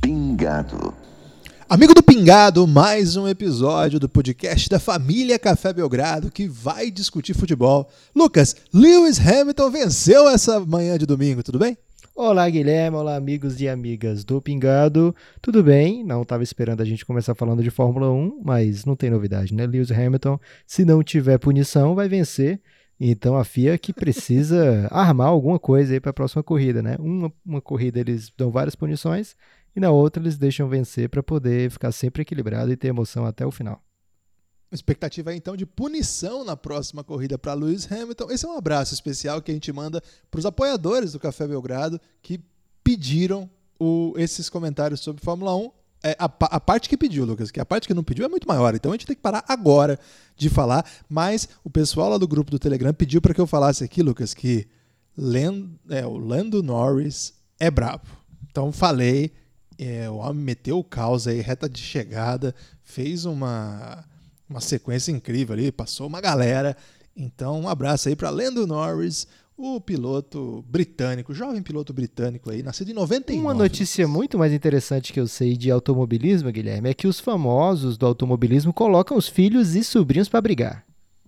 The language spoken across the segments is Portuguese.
Pingado. Amigo do Pingado, mais um episódio do podcast da família Café Belgrado que vai discutir futebol. Lucas, Lewis Hamilton venceu essa manhã de domingo, tudo bem? Olá, Guilherme. Olá, amigos e amigas do Pingado. Tudo bem? Não estava esperando a gente começar falando de Fórmula 1, mas não tem novidade, né? Lewis Hamilton, se não tiver punição, vai vencer. Então a FIA que precisa armar alguma coisa aí para a próxima corrida, né? Uma, uma corrida eles dão várias punições e na outra eles deixam vencer para poder ficar sempre equilibrado e ter emoção até o final. Expectativa então de punição na próxima corrida para Lewis Hamilton. Esse é um abraço especial que a gente manda para os apoiadores do Café Belgrado que pediram o, esses comentários sobre Fórmula 1. É, a, a, parte que pediu, Lucas, que a parte que não pediu é muito maior, então a gente tem que parar agora de falar. Mas o pessoal lá do grupo do Telegram pediu para que eu falasse aqui, Lucas, que é, o Lando Norris é brabo. Então falei, é, o homem meteu o caos aí, reta de chegada, fez uma, uma sequência incrível ali, passou uma galera. Então, um abraço aí para Lando Norris, o piloto britânico, jovem piloto britânico aí, nascido em 99. Uma notícia muito mais interessante que eu sei de automobilismo, Guilherme, é que os famosos do automobilismo colocam os filhos e sobrinhos para brigar.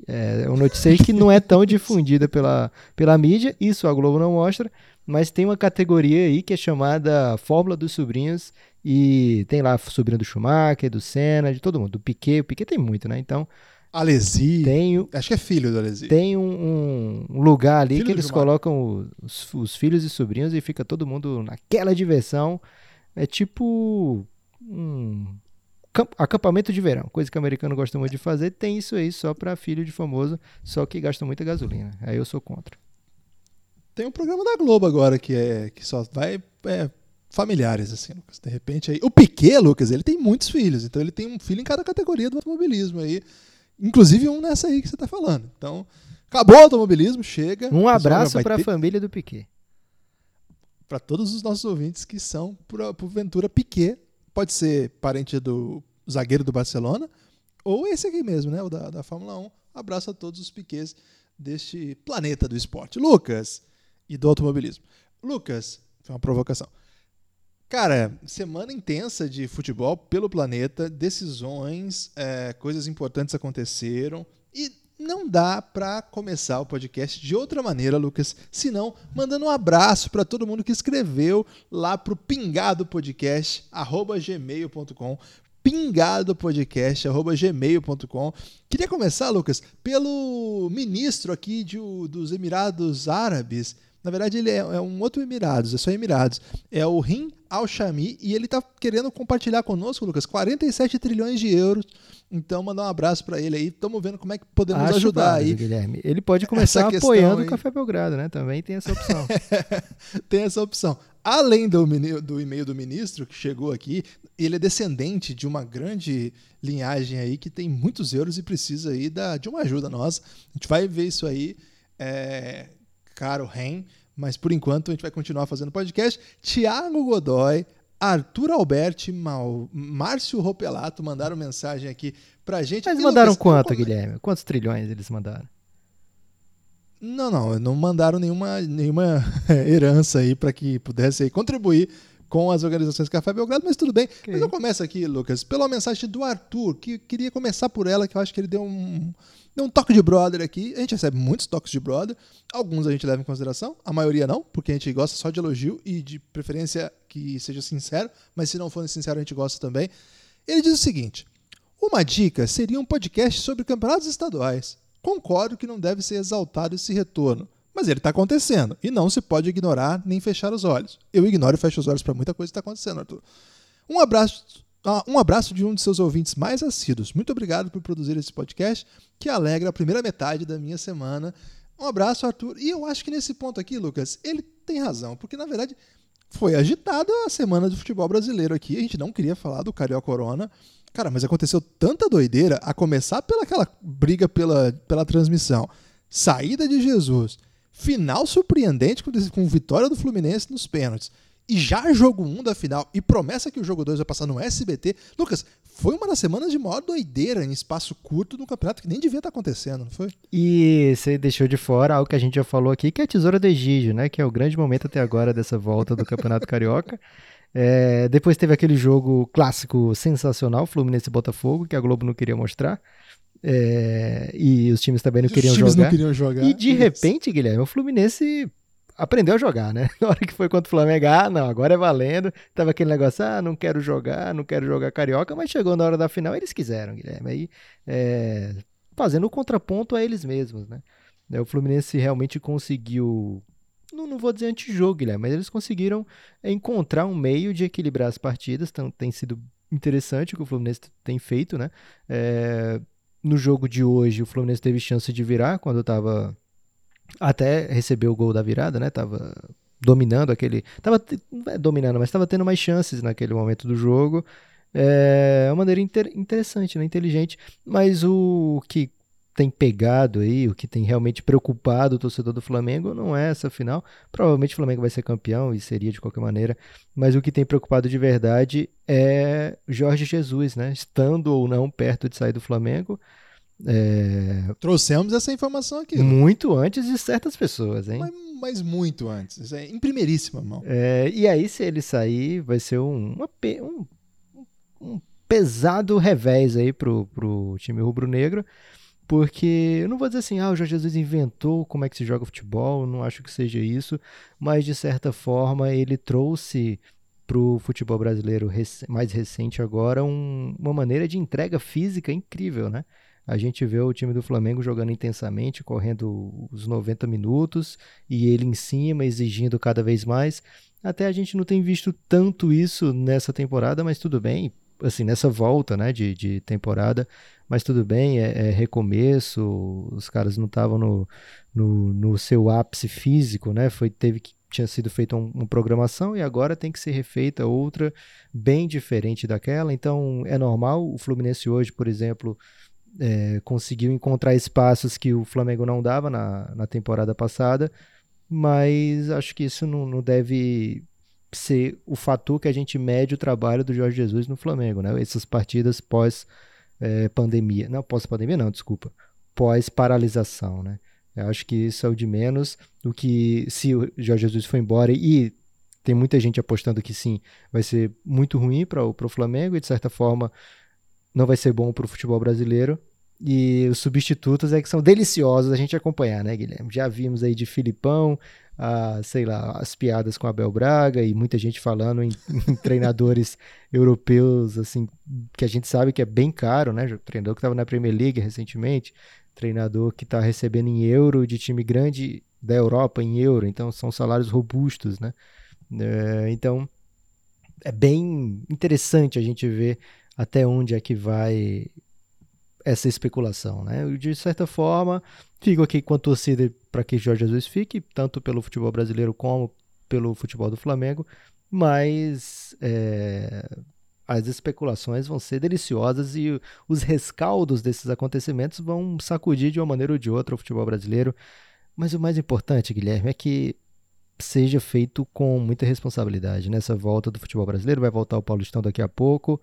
É uma notícia que não é tão difundida pela, pela mídia, isso a Globo não mostra, mas tem uma categoria aí que é chamada Fórmula dos Sobrinhos e tem lá sobrinho do Schumacher, do Senna, de todo mundo, do Piquet, o Piquet tem muito, né? Então, Alesi, tem, acho que é filho do Alesi. Tem um, um lugar ali filho que eles colocam os, os, filhos e sobrinhos e fica todo mundo naquela diversão. É tipo um acampamento de verão, coisa que o americano gosta muito de fazer. Tem isso aí só para filho de famoso, só que gasta muita gasolina. Aí eu sou contra. Tem um programa da Globo agora que é que só vai é, familiares, assim, Lucas. De repente aí. O Piquet, Lucas, ele tem muitos filhos, então ele tem um filho em cada categoria do automobilismo aí. Inclusive um nessa aí que você está falando. Então, acabou o automobilismo, chega. Um abraço para a ter... família do Piquet. Para todos os nossos ouvintes que são, por, por Ventura, Piquet. Pode ser parente do zagueiro do Barcelona, ou esse aqui mesmo, né? O da, da Fórmula 1. Abraço a todos os Piquets deste planeta do esporte. Lucas, e do automobilismo. Lucas, foi uma provocação. Cara, semana intensa de futebol pelo planeta, decisões, é, coisas importantes aconteceram e não dá para começar o podcast de outra maneira, Lucas, senão mandando um abraço para todo mundo que escreveu lá pro pingadopodcast@gmail.com pingadopodcast@gmail.com. Queria começar, Lucas, pelo ministro aqui de, dos Emirados Árabes, na verdade, ele é, é, um outro Emirados, é só Emirados. É o Rim Al Shami e ele está querendo compartilhar conosco, Lucas, 47 trilhões de euros. Então, mandar um abraço para ele aí. Estamos vendo como é que podemos Acho ajudar válido, aí. Guilherme. Ele pode começar apoiando o Café Belgrado, né? Também tem essa opção. tem essa opção. Além do, do e-mail do ministro que chegou aqui, ele é descendente de uma grande linhagem aí que tem muitos euros e precisa aí da, de uma ajuda nossa. A gente vai ver isso aí. É, caro Ren, mas por enquanto a gente vai continuar fazendo podcast. Tiago Godoy, Arthur Alberti, Mal, Márcio Ropelato mandaram mensagem aqui pra gente. Mas mandaram Lucas, quanto, Guilherme? Quantos trilhões eles mandaram? Não, não, não mandaram nenhuma, nenhuma herança aí para que pudesse aí contribuir com as organizações Café Belgrado, mas tudo bem. Okay. Mas eu começo aqui, Lucas, pela mensagem do Arthur, que queria começar por ela, que eu acho que ele deu um, Deu um toque de brother aqui. A gente recebe muitos toques de brother. Alguns a gente leva em consideração, a maioria não, porque a gente gosta só de elogio e de preferência que seja sincero, mas se não for sincero, a gente gosta também. Ele diz o seguinte: uma dica seria um podcast sobre campeonatos estaduais. Concordo que não deve ser exaltado esse retorno, mas ele está acontecendo e não se pode ignorar nem fechar os olhos. Eu ignoro e fecho os olhos para muita coisa que está acontecendo, Arthur. Um abraço um abraço de um de seus ouvintes mais assíduos. Muito obrigado por produzir esse podcast que alegra a primeira metade da minha semana. Um abraço, Arthur. E eu acho que nesse ponto aqui, Lucas, ele tem razão, porque na verdade foi agitada a semana do futebol brasileiro aqui. A gente não queria falar do Carioca Corona. Cara, mas aconteceu tanta doideira, a começar pelaquela briga pela, pela transmissão, saída de Jesus, final surpreendente com, com vitória do Fluminense nos pênaltis e já jogo 1 um da final e promessa que o jogo 2 vai passar no SBT. Lucas, foi uma das semanas de maior doideira em espaço curto no campeonato que nem devia estar acontecendo, não foi? E você deixou de fora algo que a gente já falou aqui, que é a Tesoura do Egídio, né? Que é o grande momento até agora dessa volta do Campeonato Carioca. É, depois teve aquele jogo clássico sensacional, Fluminense e Botafogo, que a Globo não queria mostrar. É, e os times também não queriam, não queriam jogar. E de Isso. repente, Guilherme, o Fluminense aprendeu a jogar, né? Na hora que foi contra o Flamengo, ah, não, agora é valendo. Tava aquele negócio, ah, não quero jogar, não quero jogar carioca, mas chegou na hora da final, eles quiseram, Guilherme. Aí, é, fazendo o contraponto a eles mesmos, né? É, o Fluminense realmente conseguiu. Não, não vou dizer antijogo, Guilherme, mas eles conseguiram encontrar um meio de equilibrar as partidas. Então, tem sido interessante o que o Fluminense tem feito, né? É, no jogo de hoje, o Fluminense teve chance de virar quando estava até recebeu o gol da virada, né? Tava dominando aquele. Tava é dominando, mas estava tendo mais chances naquele momento do jogo. É uma maneira inter, interessante, né? inteligente. Mas o que tem pegado aí, o que tem realmente preocupado o torcedor do Flamengo não é essa final. Provavelmente o Flamengo vai ser campeão e seria de qualquer maneira. Mas o que tem preocupado de verdade é Jorge Jesus, né? Estando ou não perto de sair do Flamengo. É... Trouxemos essa informação aqui. Né? Muito antes de certas pessoas, hein? Mas, mas muito antes. É em primeiríssima mão. É, e aí, se ele sair, vai ser um, uma, um, um pesado revés aí pro, pro time rubro-negro. Porque eu não vou dizer assim, ah, o Jorge Jesus inventou como é que se joga futebol, não acho que seja isso, mas de certa forma ele trouxe para o futebol brasileiro mais recente agora um, uma maneira de entrega física incrível, né? A gente vê o time do Flamengo jogando intensamente, correndo os 90 minutos e ele em cima, exigindo cada vez mais. Até a gente não tem visto tanto isso nessa temporada, mas tudo bem. Assim, nessa volta né, de, de temporada, mas tudo bem, é, é recomeço, os caras não estavam no, no, no, seu ápice físico, né? Foi, teve que tinha sido feita um, uma programação e agora tem que ser refeita outra bem diferente daquela. Então é normal. O Fluminense hoje, por exemplo, é, conseguiu encontrar espaços que o Flamengo não dava na, na temporada passada, mas acho que isso não, não deve ser o fator que a gente mede o trabalho do Jorge Jesus no Flamengo, né? Essas partidas pós é, pandemia, não pós pandemia não, desculpa, pós paralisação, né? Eu acho que isso é o de menos. do que se o Jorge Jesus foi embora e tem muita gente apostando que sim, vai ser muito ruim para o Flamengo e de certa forma não vai ser bom para o futebol brasileiro. E os substitutos é que são deliciosos a gente acompanhar, né, Guilherme? Já vimos aí de Filipão, a, sei lá, as piadas com Abel Braga e muita gente falando em, em treinadores europeus, assim, que a gente sabe que é bem caro, né? Treinador que estava na Premier League recentemente, treinador que está recebendo em euro de time grande da Europa em euro, então são salários robustos, né? É, então é bem interessante a gente ver até onde é que vai essa especulação, né? De certa forma, fico aqui com a torcida para que Jorge Jesus fique, tanto pelo futebol brasileiro como pelo futebol do Flamengo, mas é, as especulações vão ser deliciosas e os rescaldos desses acontecimentos vão sacudir de uma maneira ou de outra o futebol brasileiro. Mas o mais importante, Guilherme, é que seja feito com muita responsabilidade. Nessa volta do futebol brasileiro, vai voltar o Paulistão daqui a pouco.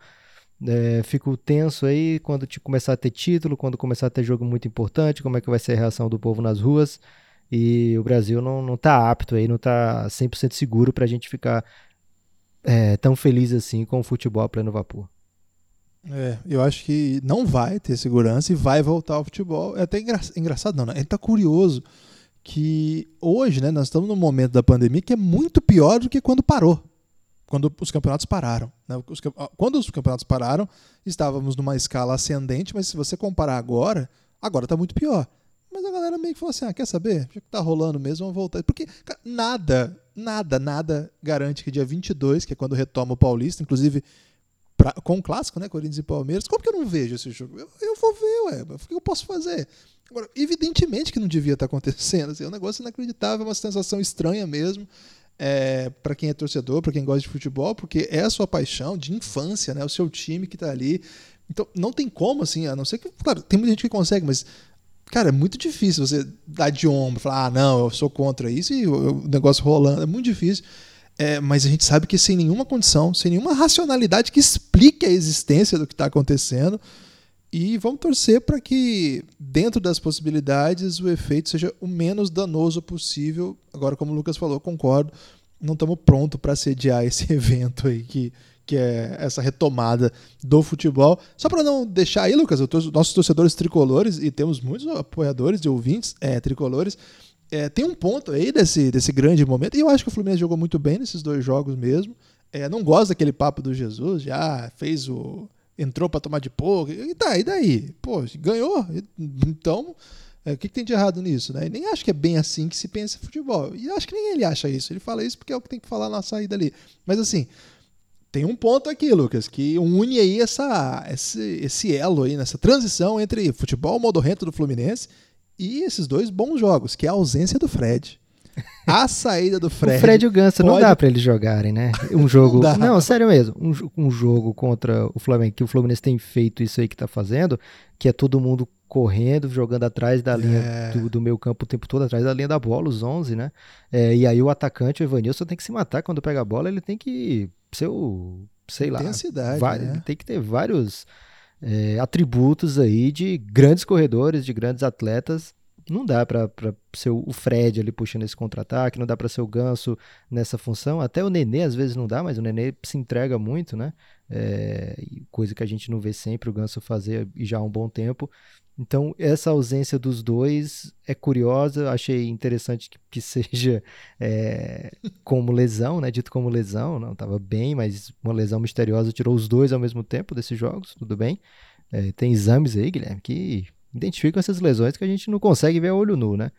É, fico tenso aí quando te começar a ter título, quando começar a ter jogo muito importante, como é que vai ser a reação do povo nas ruas. E o Brasil não, não tá apto aí, não tá 100% seguro para a gente ficar é, tão feliz assim com o futebol a pleno vapor. É, eu acho que não vai ter segurança e vai voltar ao futebol. É até engra engraçado, não, né? Ele tá curioso que hoje, né, nós estamos num momento da pandemia que é muito pior do que quando parou quando os campeonatos pararam. Né? Os, quando os campeonatos pararam, estávamos numa escala ascendente, mas se você comparar agora, agora está muito pior. Mas a galera meio que falou assim: ah, quer saber? Já que tá rolando mesmo, vamos voltar. Porque cara, nada, nada, nada garante que dia 22, que é quando retoma o Paulista, inclusive pra, com o clássico, né? Corinthians e Palmeiras, como que eu não vejo esse jogo? Eu, eu vou ver, ué, o que eu posso fazer? Agora, evidentemente que não devia estar tá acontecendo. Assim, é um negócio inacreditável, é uma sensação estranha mesmo é, para quem é torcedor, para quem gosta de futebol, porque é a sua paixão de infância, né? O seu time que está ali. Então, não tem como, assim, a não ser que. Claro, tem muita gente que consegue, mas. Cara, é muito difícil você dar de ombro, falar, ah, não, eu sou contra isso e o negócio rolando. É muito difícil. É, mas a gente sabe que sem nenhuma condição, sem nenhuma racionalidade que explique a existência do que está acontecendo. E vamos torcer para que, dentro das possibilidades, o efeito seja o menos danoso possível. Agora, como o Lucas falou, concordo, não estamos prontos para sediar esse evento aí que, que é essa retomada do futebol. Só para não deixar aí, Lucas, os nossos torcedores tricolores, e temos muitos apoiadores e ouvintes é, tricolores, é, tem um ponto aí desse, desse grande momento, e eu acho que o Fluminense jogou muito bem nesses dois jogos mesmo. É, não gosto daquele papo do Jesus, já fez o. entrou para tomar de pouco. E tá, e daí? Pô, ganhou. Então, é, o que, que, tem de errado nisso? Né? Nem acho que é bem assim que se pensa em futebol. E acho que nem ele acha isso. Ele fala isso porque é o que tem que falar na saída ali. Mas assim, tem um ponto aqui, Lucas, que une aí essa, esse, esse elo aí, nessa transição entre futebol modorrento do Fluminense e esses dois bons jogos, que é a ausência do Fred. A saída do Fred. o Fred e o Ganso pode... não dá para eles jogarem, né? Um jogo. não, não, sério mesmo. Um, um, jogo contra o Flamengo, que o Fluminense tem feito isso aí que tá fazendo, que é todo mundo correndo, jogando atrás da linha é. do, do meu campo o tempo todo, atrás da linha da bola, os 11, né? É, e aí o atacante, o Evanilson, tem que se matar quando pega a bola, ele tem que ser o, sei lá, vai, né? tem que ter vários é, atributos aí de grandes corredores, de grandes atletas. Não dá para ser o Fred ali puxando esse contra-ataque, não dá para ser o Ganso nessa função. Até o Nenê às vezes não dá, mas o Nenê se entrega muito, né? É, coisa que a gente não vê sempre o Ganso fazer e já há um bom tempo. Então, essa ausência dos dois é curiosa, achei interessante que, que seja é, como lesão, né? Dito como lesão, não estava bem, mas uma lesão misteriosa tirou os dois ao mesmo tempo desses jogos, tudo bem. É, tem exames aí, Guilherme, que identificam essas lesões que a gente não consegue ver a olho nu, né?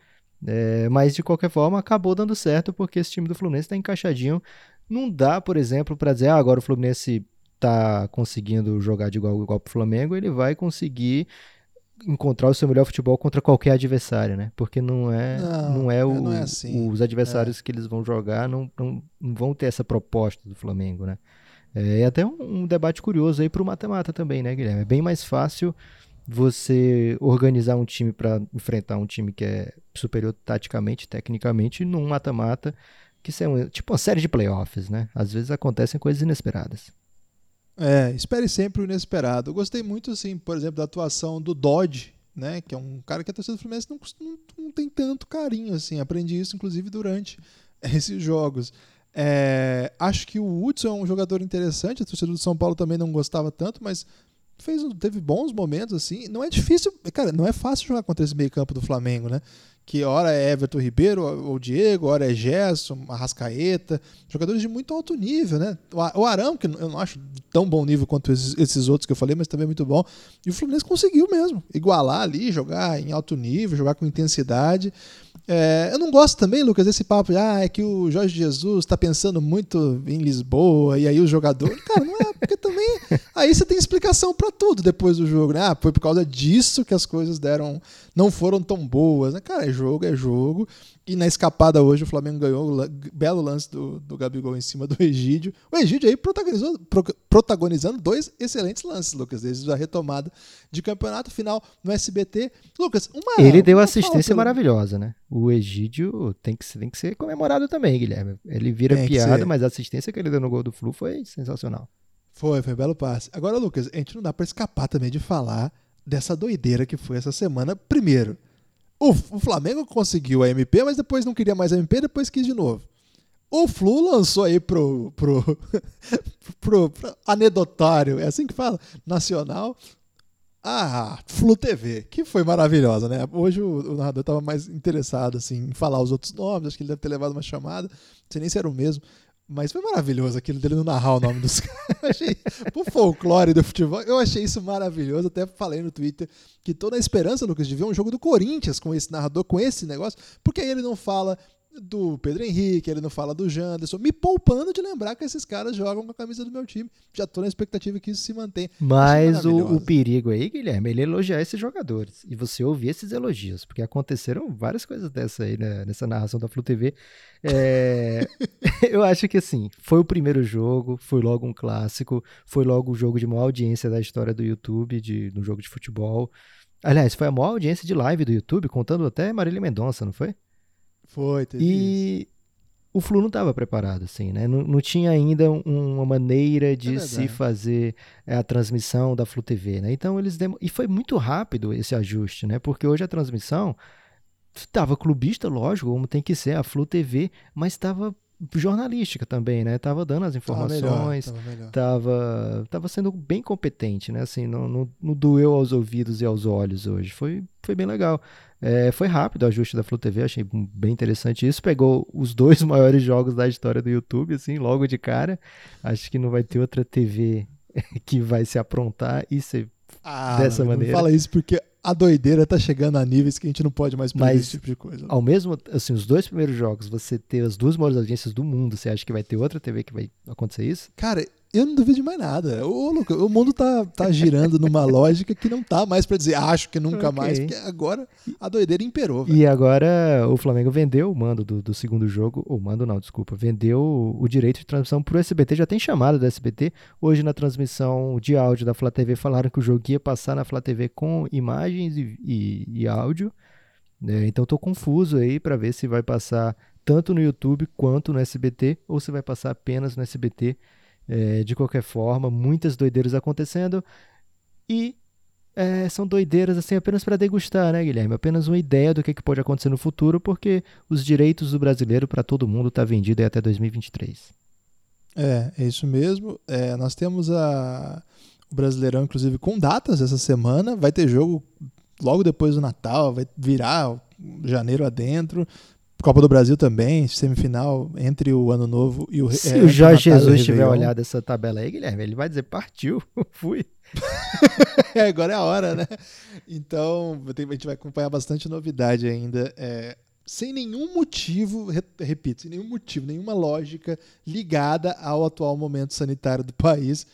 É, mas de qualquer forma, acabou dando certo porque esse time do Fluminense está encaixadinho. Não dá, por exemplo, para dizer, ah, agora o Fluminense está conseguindo jogar de igual igual para o Flamengo, ele vai conseguir encontrar o seu melhor futebol contra qualquer adversário, né? Porque não é, não, não é, o, não é assim. os adversários é. que eles vão jogar não, não, não, vão ter essa proposta do Flamengo, né? É, é até um, um, debate curioso aí para o mata-mata também, né, Guilherme? É bem mais fácil você organizar um time para enfrentar um time que é superior taticamente, tecnicamente, num mata-mata que é tipo uma série de playoffs, né? Às vezes acontecem coisas inesperadas. É, espere sempre o inesperado. Eu gostei muito, assim, por exemplo, da atuação do Dodge, né? Que é um cara que a torcida do Fluminense não, não, não tem tanto carinho, assim. Aprendi isso, inclusive, durante esses jogos. É, acho que o Hudson é um jogador interessante. A torcida do São Paulo também não gostava tanto, mas fez, teve bons momentos, assim. Não é difícil, cara, não é fácil jogar contra esse meio campo do Flamengo, né? que hora é Everton Ribeiro ou Diego, hora é Gerson, Arrascaeta, jogadores de muito alto nível, né? O Arão, que eu não acho tão bom nível quanto esses outros que eu falei, mas também é muito bom. E o Fluminense conseguiu mesmo igualar ali, jogar em alto nível, jogar com intensidade. É, eu não gosto também, Lucas, desse papo de ah, é que o Jorge Jesus está pensando muito em Lisboa e aí o jogador. Cara, não é, porque também. Aí você tem explicação para tudo depois do jogo, né? Ah, foi por causa disso que as coisas deram. não foram tão boas. Né? Cara, é jogo, é jogo. E na escapada hoje o Flamengo ganhou o belo lance do, do Gabigol em cima do Egídio. O Egídio aí protagonizou, pro, protagonizando dois excelentes lances, Lucas, desde a retomada de campeonato final no SBT. Lucas, uma. Ele deu assistência maravilhosa, né? O Egídio tem que, tem que ser comemorado também, Guilherme. Ele vira piada, mas a assistência que ele deu no gol do Flu foi sensacional. Foi, foi um belo passe. Agora, Lucas, a gente não dá para escapar também de falar dessa doideira que foi essa semana. Primeiro, o, o Flamengo conseguiu a MP, mas depois não queria mais a MP, depois quis de novo. O Flu lançou aí pro, pro, pro, pro anedotário, é assim que fala, nacional, a Flu TV, que foi maravilhosa, né? Hoje o, o narrador estava mais interessado assim, em falar os outros nomes, acho que ele deve ter levado uma chamada, não sei nem se era o mesmo. Mas foi maravilhoso aquilo dele não narrar o nome dos caras. pro folclore do futebol, eu achei isso maravilhoso. Até falei no Twitter que tô na esperança, Lucas, de ver um jogo do Corinthians com esse narrador, com esse negócio, porque aí ele não fala do Pedro Henrique, ele não fala do Janderson, me poupando de lembrar que esses caras jogam com a camisa do meu time. Já tô na expectativa que isso se mantenha. Mas o, o, perigo aí, Guilherme, ele elogiar esses jogadores. E você ouvir esses elogios, porque aconteceram várias coisas dessa aí né, nessa narração da Flu TV. É, eu acho que assim, foi o primeiro jogo, foi logo um clássico, foi logo o jogo de maior audiência da história do YouTube, de, no jogo de futebol. Aliás, foi a maior audiência de live do YouTube, contando até Marília Mendonça, não foi? Foi, teve E o Flu não estava preparado, assim, né? Não, não tinha ainda um, uma maneira de é se fazer é, a transmissão da Flu TV, né? Então eles dem... e foi muito rápido esse ajuste, né? Porque hoje a transmissão estava clubista, lógico, como tem que ser a Flu TV, mas estava jornalística também, né? Tava dando as informações, tava, melhor, tava, tava, sendo bem competente, né? Assim, não, não, não, doeu aos ouvidos e aos olhos hoje. Foi, foi bem legal. É, foi rápido o ajuste da Flu TV, achei bem interessante isso. Pegou os dois maiores jogos da história do YouTube, assim, logo de cara. Acho que não vai ter outra TV que vai se aprontar e ser ah, dessa maneira. Não fala isso porque a doideira tá chegando a níveis que a gente não pode mais perder esse tipo de coisa. Ao mesmo, assim, os dois primeiros jogos, você ter as duas maiores audiências do mundo, você acha que vai ter outra TV que vai acontecer isso? Cara, eu não duvido de mais nada. Ô, Luca, o mundo tá, tá girando numa lógica que não tá mais para dizer acho que nunca okay. mais, porque agora a doideira imperou. Véio. E agora o Flamengo vendeu o mando do, do segundo jogo, ou mando não, desculpa, vendeu o, direito de transmissão pro SBT, já tem chamada do SBT. Hoje na transmissão de áudio da Flá TV falaram que o jogo ia passar na Flá TV com imagens e, e, e áudio. É, então tô confuso aí para ver se vai passar tanto no YouTube quanto no SBT, ou se vai passar apenas no SBT é, de qualquer forma, muitas doideiras acontecendo e é, são doideiras assim apenas para degustar, né, Guilherme? Apenas uma ideia do que, que pode acontecer no futuro, porque os direitos do brasileiro para todo mundo tá vendido até 2023. É, é isso mesmo. É, nós temos a, o Brasileirão, inclusive, com datas essa semana. Vai ter jogo logo depois do Natal, vai virar janeiro adentro. Copa do Brasil também, semifinal entre o Ano Novo e o Se é, o Jorge Jesus tiver olhado essa tabela aí, Guilherme, ele vai dizer: partiu, fui. é, agora é a hora, né? Então, a gente vai acompanhar bastante novidade ainda. É, sem nenhum motivo, repito, sem nenhum motivo, nenhuma lógica ligada ao atual momento sanitário do país.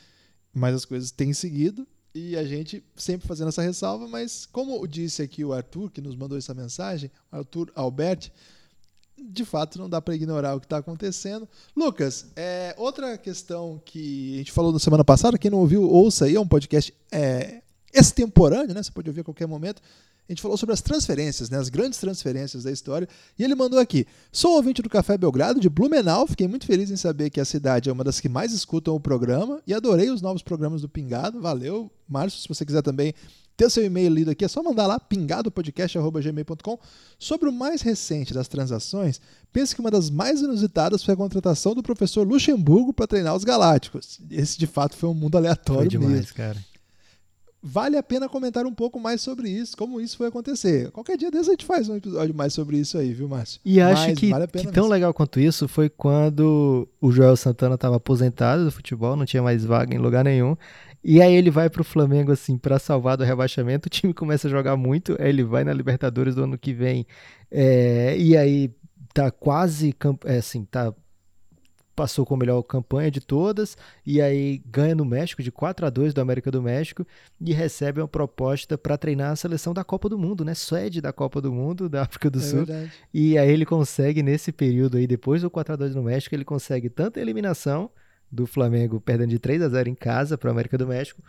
Mas as coisas têm seguido e a gente sempre fazendo essa ressalva. Mas, como disse aqui o Arthur, que nos mandou essa mensagem, Arthur Alberti de fato não dá para ignorar o que está acontecendo. Lucas, é, outra questão que a gente falou na semana passada, quem não ouviu, ouça aí, é um podcast é, extemporâneo, né? Você pode ouvir a qualquer momento. A gente falou sobre as transferências, né? as grandes transferências da história. E ele mandou aqui: Sou ouvinte do Café Belgrado de Blumenau. Fiquei muito feliz em saber que a cidade é uma das que mais escutam o programa. E adorei os novos programas do Pingado. Valeu, Márcio. Se você quiser também ter seu e-mail lido aqui, é só mandar lá, pingadopodcast.gmail.com. Sobre o mais recente das transações, pense que uma das mais inusitadas foi a contratação do professor Luxemburgo para treinar os Galácticos. Esse, de fato, foi um mundo aleatório foi demais, mesmo. cara. Vale a pena comentar um pouco mais sobre isso, como isso foi acontecer. Qualquer dia desse a gente faz um episódio mais sobre isso aí, viu, Márcio? E acho Mas, que, vale que tão legal quanto isso foi quando o Joel Santana estava aposentado do futebol, não tinha mais vaga em lugar nenhum. E aí ele vai pro Flamengo, assim, para salvar do rebaixamento. O time começa a jogar muito. Aí ele vai na Libertadores do ano que vem. É, e aí tá quase, é, assim, tá passou com a melhor campanha de todas e aí ganha no México de 4 a 2 do América do México e recebe uma proposta para treinar a seleção da Copa do Mundo, né? Sede da Copa do Mundo da África do é Sul. Verdade. E aí ele consegue nesse período aí depois do 4 a 2 no México, ele consegue tanto a eliminação do Flamengo perdendo de 3 a 0 em casa para o América do México,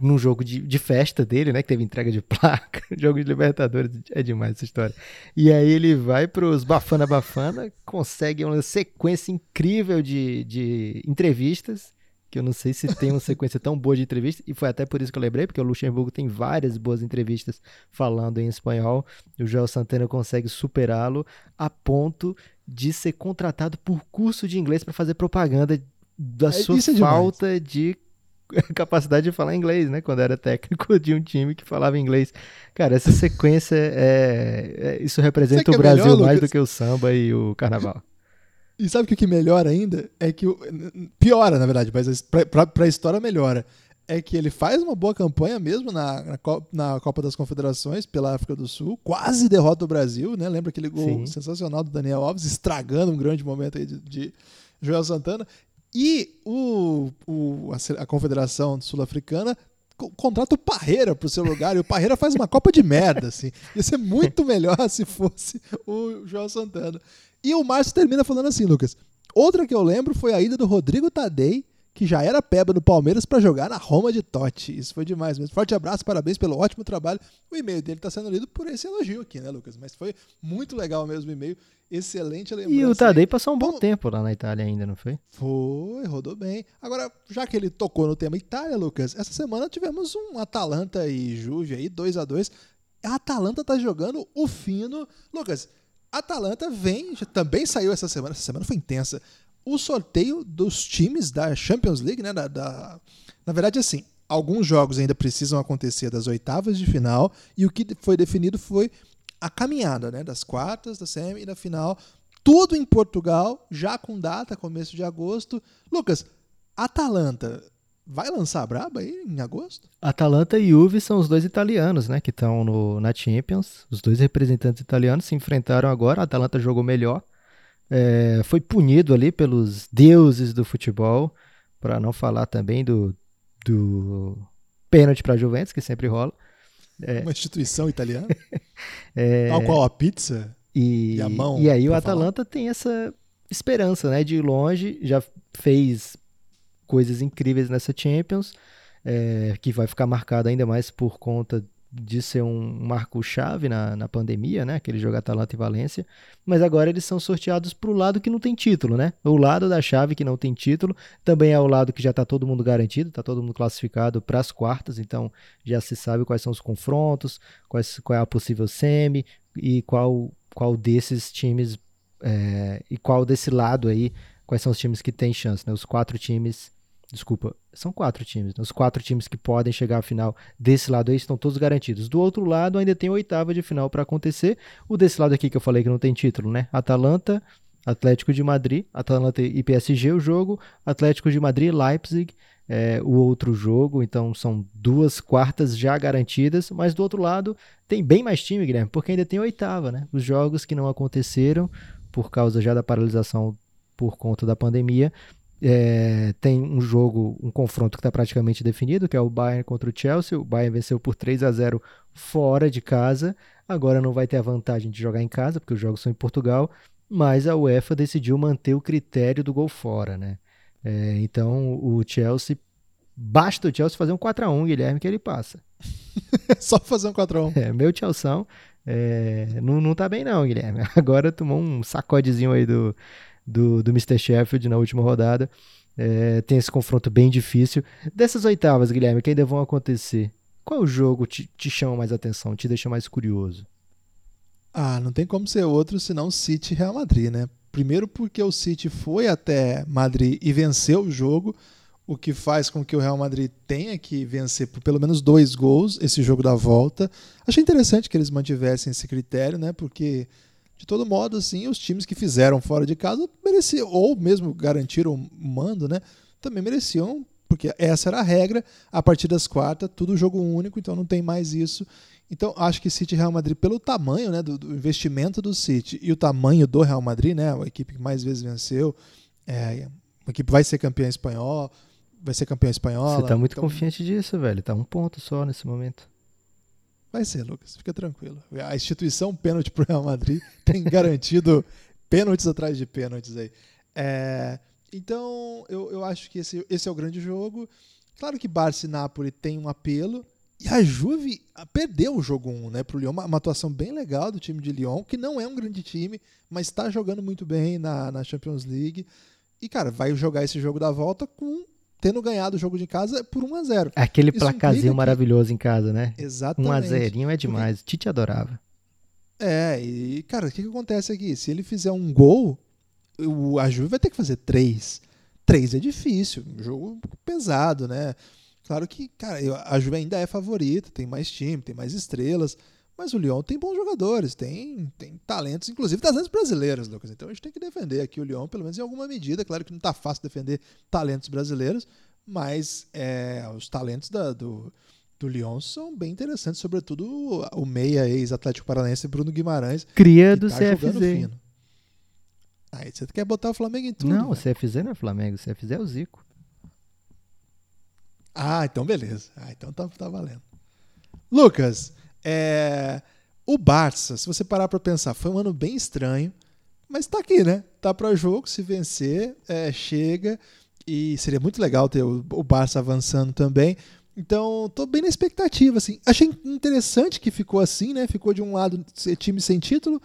num jogo de, de festa dele, né? Que teve entrega de placa, jogo de Libertadores, é demais essa história. E aí ele vai para os Bafana Bafana, consegue uma sequência incrível de, de entrevistas, que eu não sei se tem uma sequência tão boa de entrevistas, e foi até por isso que eu lembrei, porque o Luxemburgo tem várias boas entrevistas falando em espanhol, e o Joel Santana consegue superá-lo a ponto de ser contratado por curso de inglês para fazer propaganda da é, sua é falta de capacidade de falar inglês, né? Quando era técnico de um time que falava inglês. Cara, essa sequência é, é isso representa o é Brasil melhor, mais do que o samba e o carnaval. E sabe o que melhora ainda? É que piora, na verdade, mas para a história melhora. É que ele faz uma boa campanha mesmo na, na, na, Copa das Confederações pela África do Sul, quase derrota o Brasil, né? Lembra aquele gol Sim. sensacional do Daniel Alves, estragando um grande momento aí de, de Joel Santana. E o, o a, a Confederação Sul-Africana contrata o Parreira pro seu lugar e o Parreira faz uma Copa de merda, assim. Ia ser muito melhor se fosse o João Santana. E o Márcio termina falando assim, Lucas. Outra que eu lembro foi a ida do Rodrigo Tadei, que já era peba no Palmeiras para jogar na Roma de Totti. Isso foi demais mesmo. Forte abraço, parabéns pelo ótimo trabalho. O e-mail dele está sendo lido por esse elogio aqui, né, Lucas? Mas foi muito legal mesmo o e-mail. Excelente lembrança. E o Tadei passou um bom tempo lá na Itália ainda, não foi? Foi, rodou bem. Agora, já que ele tocou no tema Itália, Lucas, essa semana tivemos um Atalanta e Juve aí, 2 a 2 A Atalanta tá jogando o fino. Lucas, Atalanta vem, também saiu essa semana, essa semana foi intensa o sorteio dos times da Champions League, né? Da, da, na verdade, assim, alguns jogos ainda precisam acontecer das oitavas de final e o que foi definido foi a caminhada, né? Das quartas, da semi e da final. Tudo em Portugal, já com data, começo de agosto. Lucas, Atalanta vai lançar a braba aí em agosto? Atalanta e Juve são os dois italianos, né, que estão na Champions. Os dois representantes italianos se enfrentaram agora. A Atalanta jogou melhor, é, foi punido ali pelos deuses do futebol, para não falar também do, do pênalti para a Juventus, que sempre rola. É, Uma instituição italiana? é, Tal qual a pizza e, e a mão. E aí o Atalanta falar. tem essa esperança né, de ir longe, já fez coisas incríveis nessa Champions, é, que vai ficar marcada ainda mais por conta de ser um marco-chave na, na pandemia, né? Aquele jogo Atalanta e Valência. Mas agora eles são sorteados para o lado que não tem título, né? O lado da chave que não tem título também é o lado que já está todo mundo garantido, está todo mundo classificado para as quartas, então já se sabe quais são os confrontos, quais, qual é a possível semi e qual, qual desses times é, e qual desse lado aí, quais são os times que têm chance, né? Os quatro times Desculpa, são quatro times. Né? Os quatro times que podem chegar à final desse lado aí estão todos garantidos. Do outro lado, ainda tem oitava de final para acontecer. O desse lado aqui que eu falei que não tem título, né? Atalanta, Atlético de Madrid, Atalanta e PSG o jogo, Atlético de Madrid, Leipzig é, o outro jogo. Então são duas quartas já garantidas. Mas do outro lado tem bem mais time, Guilherme, porque ainda tem oitava, né? Os jogos que não aconteceram por causa já da paralisação por conta da pandemia é, tem um jogo, um confronto que está praticamente definido, que é o Bayern contra o Chelsea. O Bayern venceu por 3 a 0 fora de casa. Agora não vai ter a vantagem de jogar em casa, porque os jogos são em Portugal. Mas a UEFA decidiu manter o critério do gol fora, né? É, então o Chelsea. Basta o Chelsea fazer um 4x1, Guilherme, que ele passa. Só fazer um 4x1. É, meu Chelsea é, não, não tá bem, não, Guilherme. Agora tomou um sacodezinho aí do, do, do Mr. Sheffield na última rodada. É, tem esse confronto bem difícil. Dessas oitavas, Guilherme, que ainda vão acontecer, qual jogo te, te chama mais atenção, te deixa mais curioso? Ah, não tem como ser outro senão City e Real Madrid, né? Primeiro porque o City foi até Madrid e venceu o jogo, o que faz com que o Real Madrid tenha que vencer por pelo menos dois gols esse jogo da volta. Achei interessante que eles mantivessem esse critério, né? Porque de todo modo, assim, os times que fizeram fora de casa mereciam, ou mesmo garantiram o mando, né? Também mereciam, porque essa era a regra. A partir das quartas, tudo jogo único, então não tem mais isso. Então, acho que City e Real Madrid, pelo tamanho né, do, do, investimento do City e o tamanho do Real Madrid, né, a equipe que mais vezes venceu, é, a equipe vai ser campeã espanhol, vai ser campeã espanhola. Você tá muito então... confiante disso, velho. Tá um ponto só nesse momento. Vai ser, Lucas, fica tranquilo. A instituição pênalti para o Real Madrid tem garantido pênaltis atrás de pênaltis aí. É, então, eu, eu acho que esse, esse é o grande jogo. Claro que Barça e Napoli tem um apelo. E a Juve perdeu o jogo 1 né, para o Lyon. Uma, uma, atuação bem legal do time de Lyon, que não é um grande time, mas está jogando muito bem na, na Champions League. E, cara, vai jogar esse jogo da volta com tendo ganhado o jogo de casa por 1 a 0 Aquele Isso placazinho maravilhoso que... em casa, né? Exatamente. 1 a 0 é demais. Porque... Tite adorava. É, e, cara, o que, que acontece aqui? Se ele fizer um gol, o, a Juve vai ter que fazer três. Três é difícil, um jogo pesado, né? Claro que, cara, a Juve ainda é favorita, tem mais time, tem mais estrelas. Mas o Lyon tem bons jogadores, tem, tem talentos, inclusive talentos brasileiros, Lucas. Então a gente tem que defender aqui o Lyon, pelo menos em alguma medida. Claro que não está fácil defender talentos brasileiros, mas é, os talentos da, do, do Lyon são bem interessantes, sobretudo o, o meia ex-Atlético Paranaense Bruno Guimarães. Cria do tá CFZ. Aí você quer botar o Flamengo em tudo. Não, o CFZ não é Flamengo, o CFZ é o Zico. Ah, então beleza. Ah, então tá, tá valendo. Lucas, é... O Barça, se você parar para pensar, foi um ano bem estranho, mas está aqui, né? Tá para jogo, se vencer, é, chega. E seria muito legal ter o, o Barça avançando também. Então, tô bem na expectativa, assim. Achei interessante que ficou assim, né? Ficou de um lado time sem título,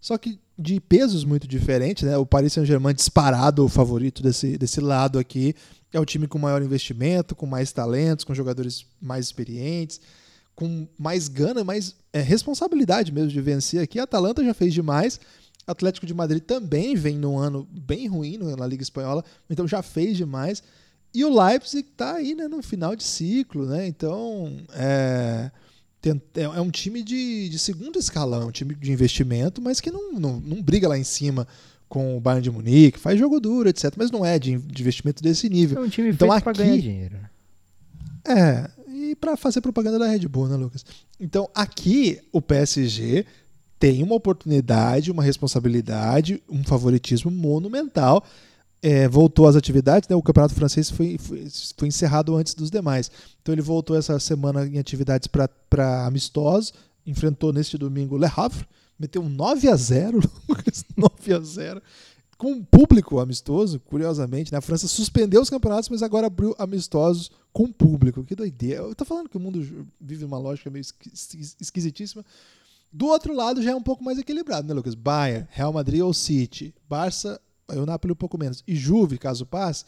só que de pesos muito diferentes, né? O Paris Saint-Germain disparado o favorito desse, desse lado aqui. É o time com maior investimento, com mais talentos, com jogadores mais experientes, com mais gana, mais é, responsabilidade mesmo de vencer aqui. A Atalanta já fez demais. Atlético de Madrid também vem num ano bem ruim na Liga Espanhola, então já fez demais. E o Leipzig está aí né, no final de ciclo, né? Então é, é, é um time de, de segundo escalão, um time de investimento, mas que não, não, não briga lá em cima com o Bayern de Munique, faz jogo duro, etc. Mas não é de, de investimento desse nível. É um time então, feito aqui, ganhar dinheiro. É, e para fazer propaganda da Red Bull, né, Lucas? Então aqui o PSG tem uma oportunidade, uma responsabilidade, um favoritismo monumental. É, voltou às atividades, né? o campeonato francês foi, foi, foi, encerrado antes dos demais. Então ele voltou essa semana em atividades para amistosos, enfrentou neste domingo Le Havre, meteu um 9 a 0 Lucas, 9 a 0 com um público amistoso, curiosamente. Né? A França suspendeu os campeonatos, mas agora abriu amistosos com público. Que doideira. Eu tô falando que o mundo vive uma lógica meio esquisitíssima. Do outro lado já é um pouco mais equilibrado, né, Lucas? Bayern, Real Madrid ou City, Barça, o Napoli um pouco menos, e Juve, caso passe,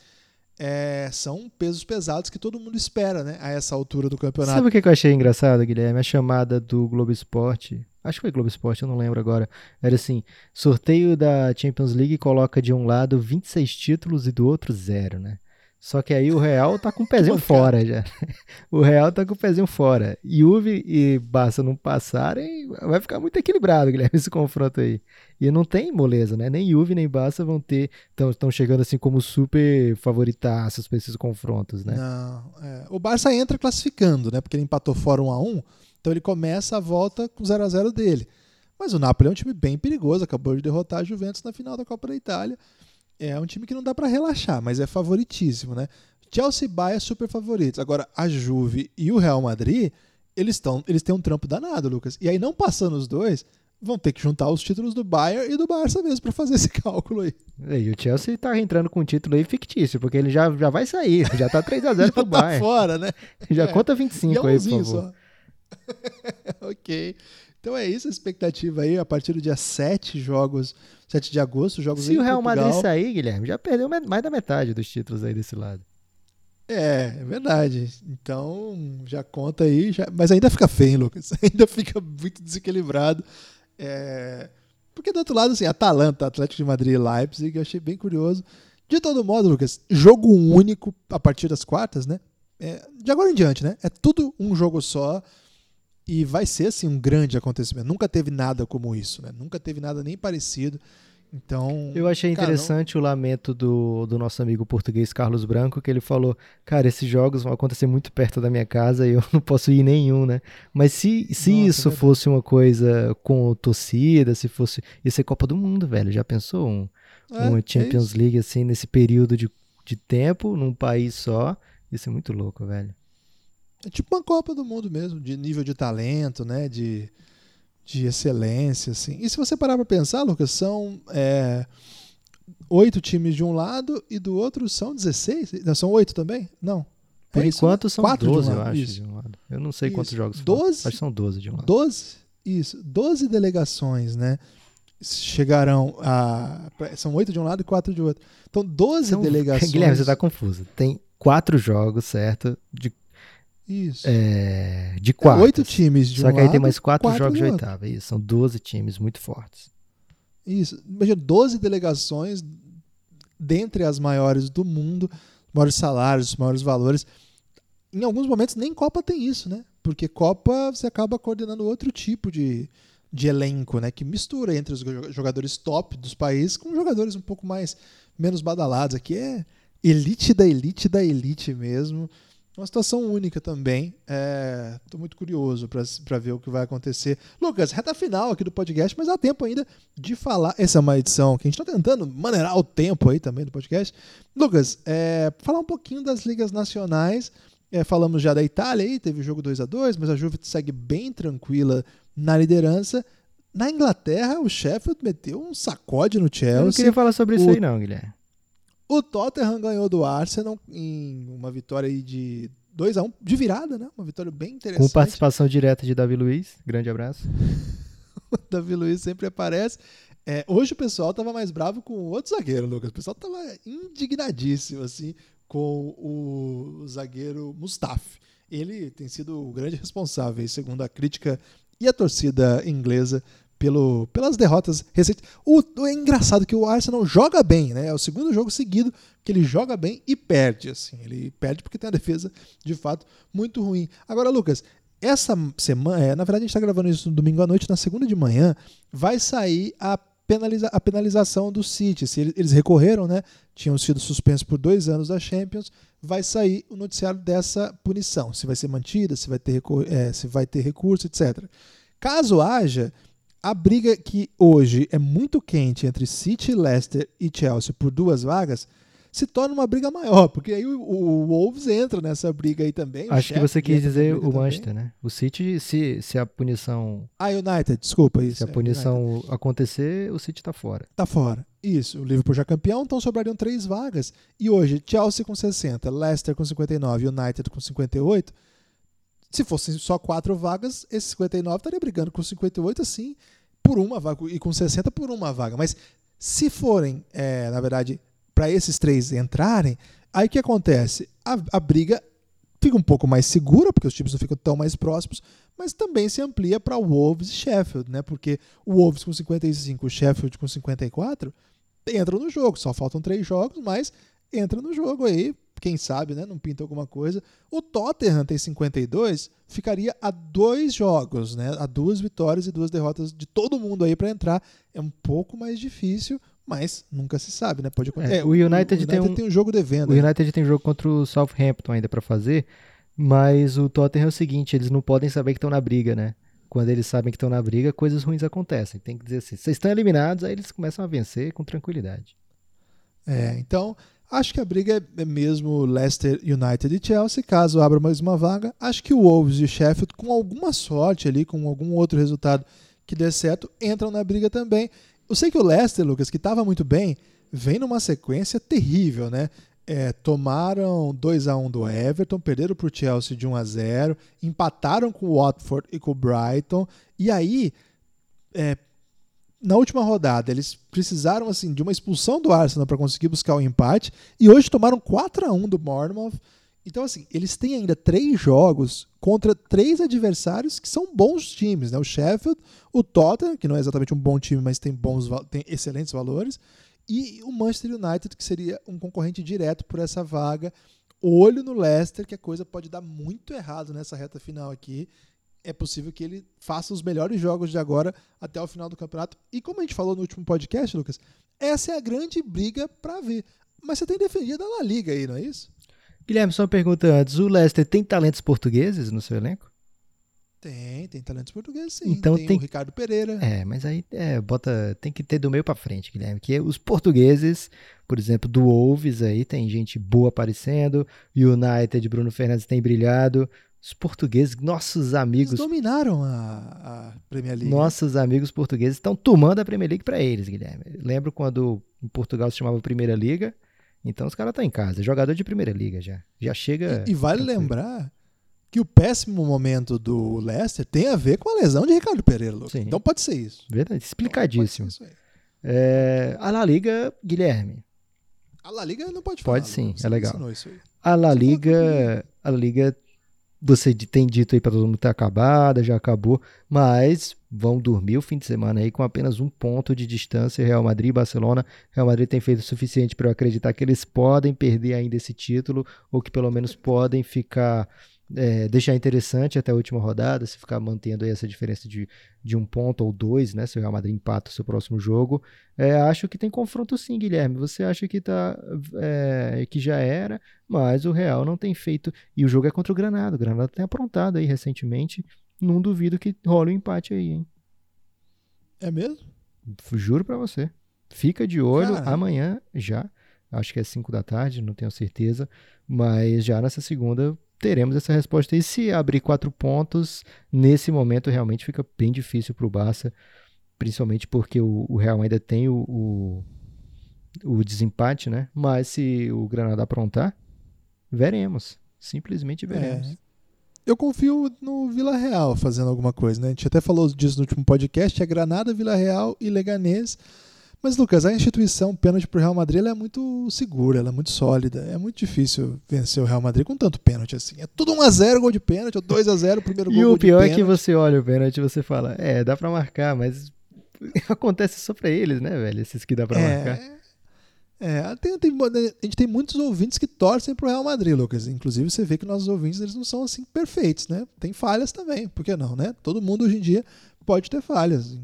é, são pesos pesados que todo mundo espera, né, a essa altura do campeonato. Sabe o que eu achei engraçado, Guilherme? A chamada do Globo Esporte, acho que foi Globo Esporte, eu não lembro agora, era assim, sorteio da Champions League coloca de um lado 26 títulos e do outro zero, né? Só que aí o Real tá com o pezinho fora já. O Real tá com o pezinho fora. Juve e Barça não passarem, vai ficar muito equilibrado, Guilherme, esse confronto aí. E não tem moleza, né? Nem Juve nem Barça vão ter, estão chegando assim como super favoritaços para esses confrontos, né? Não, é. O Barça entra classificando, né? Porque ele empatou fora 1 a 1 então ele começa a volta com 0 a 0 dele. Mas o Napoli é um time bem perigoso, acabou de derrotar a Juventus na final da Copa da Itália é um time que não dá para relaxar, mas é favoritíssimo, né? Chelsea e Bayern super favoritos. Agora, a Juve e o Real Madrid, eles, tão, eles têm um trampo danado, Lucas. E aí, não passando os dois, vão ter que juntar os títulos do Bayern e do Barça mesmo para fazer esse cálculo aí. E o Chelsea tá entrando com um título aí fictício, porque ele já, já vai sair, já tá 3x0 pro tá Bayern. fora, né? Já é. conta 25 aí, por favor. Só. ok. Então é isso a expectativa aí, a partir do dia 7 jogos 7 de agosto, jogos Se o Real Portugal. Madrid sair, Guilherme, já perdeu mais da metade dos títulos aí desse lado. É, é verdade. Então, já conta aí. Já... Mas ainda fica feio, Lucas. Ainda fica muito desequilibrado. É... Porque do outro lado, assim, Atalanta, Atlético de Madrid e Leipzig, eu achei bem curioso. De todo modo, Lucas, jogo único a partir das quartas, né? É... de agora em diante, né? É tudo um jogo só. E vai ser assim um grande acontecimento. Nunca teve nada como isso, né? Nunca teve nada nem parecido. Então. Eu achei interessante cara, não... o lamento do, do nosso amigo português Carlos Branco, que ele falou: Cara, esses jogos vão acontecer muito perto da minha casa e eu não posso ir nenhum, né? Mas se, se Nossa, isso é fosse uma coisa com torcida, se fosse. Ia ser Copa do Mundo, velho. Já pensou? Um, é, uma é Champions é League assim, nesse período de, de tempo, num país só. Isso é muito louco, velho. É tipo uma Copa do Mundo mesmo, de nível de talento, né? De, de excelência, assim. E se você parar para pensar, Lucas, são é, oito times de um lado e do outro são 16? Não, são oito também? Não. Por é enquanto isso, né? são 12, um eu acho, isso. de um lado. Eu não sei isso. quantos jogos 12, Acho que são 12 de um lado. 12? Isso. 12 delegações, né? Chegarão a. São oito de um lado e quatro de outro. Então, 12 então, delegações. Guilherme, você está confuso. Tem quatro jogos, certo? De isso. É, de quatro. Oito times de Só um que aí lado, tem mais quatro, quatro jogos de oitava. Isso, são 12 times muito fortes. Isso. Imagina, 12 delegações dentre as maiores do mundo, maiores salários, maiores valores. Em alguns momentos nem Copa tem isso, né? Porque Copa você acaba coordenando outro tipo de, de elenco, né? Que mistura entre os jogadores top dos países com jogadores um pouco mais menos badalados. Aqui é elite da elite da elite mesmo uma situação única também. Estou é, muito curioso para ver o que vai acontecer. Lucas, reta final aqui do podcast, mas há tempo ainda de falar. Essa é uma edição que a gente está tentando maneirar o tempo aí também do podcast. Lucas, é, falar um pouquinho das ligas nacionais. É, falamos já da Itália aí, teve o jogo 2 a 2 mas a Juve segue bem tranquila na liderança. Na Inglaterra, o Sheffield meteu um sacode no Chelsea. Eu não queria falar sobre isso o... aí, não, Guilherme. O Tottenham ganhou do Arsenal em uma vitória aí de 2 a 1 de virada, né? Uma vitória bem interessante. Com participação direta de Davi Luiz. Grande abraço. Davi Luiz sempre aparece. É, hoje o pessoal tava mais bravo com o outro zagueiro, Lucas. O pessoal tava indignadíssimo, assim, com o zagueiro Mustafi. Ele tem sido o grande responsável, segundo a crítica e a torcida inglesa, pelo, pelas derrotas recentes. O, é engraçado que o Arsenal joga bem, né? É o segundo jogo seguido que ele joga bem e perde. Assim. Ele perde porque tem a defesa, de fato, muito ruim. Agora, Lucas, essa semana, é, na verdade a gente está gravando isso no domingo à noite, na segunda de manhã, vai sair a, penaliza, a penalização do City. Se eles recorreram, né? Tinham sido suspensos por dois anos da Champions, vai sair o noticiário dessa punição. Se vai ser mantida, se vai ter, é, se vai ter recurso, etc. Caso haja, a briga que hoje é muito quente entre City, Leicester e Chelsea por duas vagas se torna uma briga maior, porque aí o, o Wolves entra nessa briga aí também. Acho que você quis dizer o Manchester, né? O City, se, se a punição. Ah, United, desculpa isso. Se a é, punição é, acontecer, o City tá fora. Tá fora. Isso, o Liverpool já é campeão, então sobrariam três vagas. E hoje, Chelsea com 60, Leicester com 59 e United com 58. Se fossem só quatro vagas, esse 59 estaria brigando com 58, assim, por uma vaga, e com 60 por uma vaga. Mas se forem, é, na verdade, para esses três entrarem, aí o que acontece? A, a briga fica um pouco mais segura, porque os times não ficam tão mais próximos, mas também se amplia para Wolves e Sheffield, né? Porque o Wolves com 55, o Sheffield com 54 entram no jogo. Só faltam três jogos, mas entra no jogo aí. Quem sabe, né? Não pinta alguma coisa. O Tottenham tem 52, ficaria a dois jogos, né? A duas vitórias e duas derrotas de todo mundo aí para entrar. É um pouco mais difícil, mas nunca se sabe, né? Pode acontecer. É, o, United o, United tem um, tem um jogo devendo. O United tem jogo contra o Southampton ainda para fazer, mas o Tottenham é o seguinte, eles não podem saber que estão na briga, né? Quando eles sabem que estão na briga, coisas ruins acontecem. Tem que dizer assim, vocês estão eliminados, aí eles começam a vencer com tranquilidade. É, então, acho que a briga é mesmo Leicester United e Chelsea, caso abra mais uma vaga. Acho que o Wolves e o Sheffield, com alguma sorte ali, com algum outro resultado que dê certo, entram na briga também. Eu sei que o Leicester, Lucas, que estava muito bem, vem numa sequência terrível, né? É, tomaram 2 a 1 do Everton, perderam para o Chelsea de 1 a 0 empataram com o Watford e com o Brighton, e aí, é, na última rodada, eles precisaram assim de uma expulsão do Arsenal para conseguir buscar o um empate, e hoje tomaram 4 a 1 do Bournemouth, então, assim, eles têm ainda três jogos contra três adversários que são bons times, né? O Sheffield, o Tottenham, que não é exatamente um bom time, mas tem bons, tem excelentes valores, e o Manchester United, que seria um concorrente direto por essa vaga. Olho no Leicester, que a coisa pode dar muito errado nessa reta final aqui. É possível que ele faça os melhores jogos de agora até o final do campeonato. E como a gente falou no último podcast, Lucas, essa é a grande briga para ver. Mas você tem defendido a La Liga aí, não é isso? Guilherme, só uma pergunta antes. O Leicester tem talentos portugueses no seu elenco? Tem, tem talentos portugueses, sim. Então tem, tem... o Ricardo Pereira. É, mas aí é, bota, tem que ter do meio para frente, Guilherme. Que os portugueses, por exemplo, do Wolves aí, tem gente boa aparecendo. United, Bruno Fernandes tem brilhado. Os portugueses, nossos amigos. Eles dominaram a, a Premier League. Nossos amigos portugueses estão tomando a Premier League para eles, Guilherme. Lembro quando em Portugal se chamava Primeira Liga então os caras estão tá em casa, jogador de primeira liga já. Já chega. E, e vale lembrar que o péssimo momento do Leicester tem a ver com a lesão de Ricardo Pereira. Então pode ser isso. Verdade, explicadíssimo. Então, é, a La Liga, Guilherme. A La Liga não pode falar. Pode sim, é legal. A La Liga, a La Liga você tem dito aí para todo mundo que tá acabada, já acabou, mas vão dormir o fim de semana aí com apenas um ponto de distância Real Madrid e Barcelona. Real Madrid tem feito o suficiente para eu acreditar que eles podem perder ainda esse título ou que pelo menos podem ficar é, deixar interessante até a última rodada, se ficar mantendo essa diferença de, de um ponto ou dois, né? Se o Real Madrid empata o seu próximo jogo. É, acho que tem confronto sim, Guilherme. Você acha que, tá, é, que já era, mas o Real não tem feito. E o jogo é contra o Granada. O Granada tem aprontado aí recentemente. Não duvido que role um empate aí, hein? É mesmo? Juro para você. Fica de olho Cara. amanhã já. Acho que é 5 da tarde, não tenho certeza. Mas já nessa segunda teremos essa resposta. E se abrir quatro pontos, nesse momento realmente fica bem difícil para o Barça, principalmente porque o, o, Real ainda tem o, o, o desempate, né? Mas se o Granada aprontar, veremos. Simplesmente veremos. É. Eu confio no Vila Real fazendo alguma coisa, né? A gente até falou disso no último podcast, é Granada, Vila Real e Leganês. Mas, Lucas, a instituição pênalti pro Real Madrid é muito segura, ela é muito sólida. É muito difícil vencer o Real Madrid com tanto pênalti assim. É tudo 1x0 gol de pênalti, ou 2x0 primeiro gol, E o pior é que você olha o pênalti e você fala, é, dá pra marcar, mas acontece só pra eles, né, velho? Esses que dá pra é... marcar. É, tem, tem, a gente tem muitos ouvintes que torcem pro Real Madrid, Lucas. Inclusive, você vê que nossos ouvintes eles não são assim perfeitos, né? Tem falhas também, por que não, né? Todo mundo hoje em dia pode ter falhas.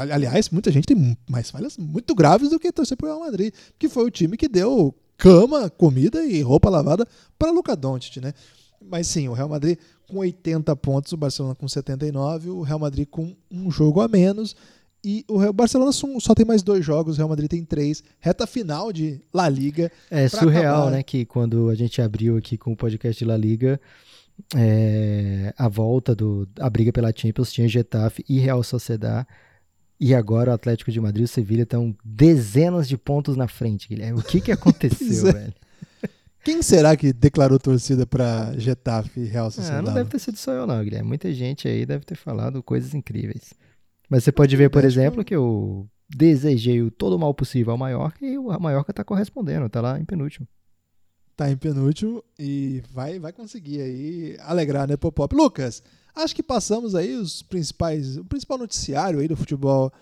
Aliás, muita gente tem mais falhas muito graves do que torcer pro Real Madrid, que foi o time que deu cama, comida e roupa lavada para Luca Doncic, né? Mas sim, o Real Madrid com 80 pontos, o Barcelona com 79, o Real Madrid com um jogo a menos e o Barcelona só tem mais dois jogos, o Real Madrid tem três. Reta final de La Liga. É surreal, acabar. né? Que quando a gente abriu aqui com o podcast de La Liga, é, a volta do a briga pela Champions tinha Getafe e Real Sociedad. E agora o Atlético de Madrid e o Sevilha estão dezenas de pontos na frente, Guilherme. O que, que aconteceu, é. velho? Quem será que declarou torcida para Getafe e Real Sociedad? Ah, não deve ter sido só eu, não, Guilherme. Muita gente aí deve ter falado coisas incríveis. Mas você pode ver, por exemplo, que eu desejei o todo o mal possível ao Mallorca e o Mallorca está correspondendo, está lá em penúltimo. Tá em penúltimo e vai, vai conseguir aí alegrar, né, Popop? Lucas, acho que passamos aí os principais, o principal noticiário aí do futebol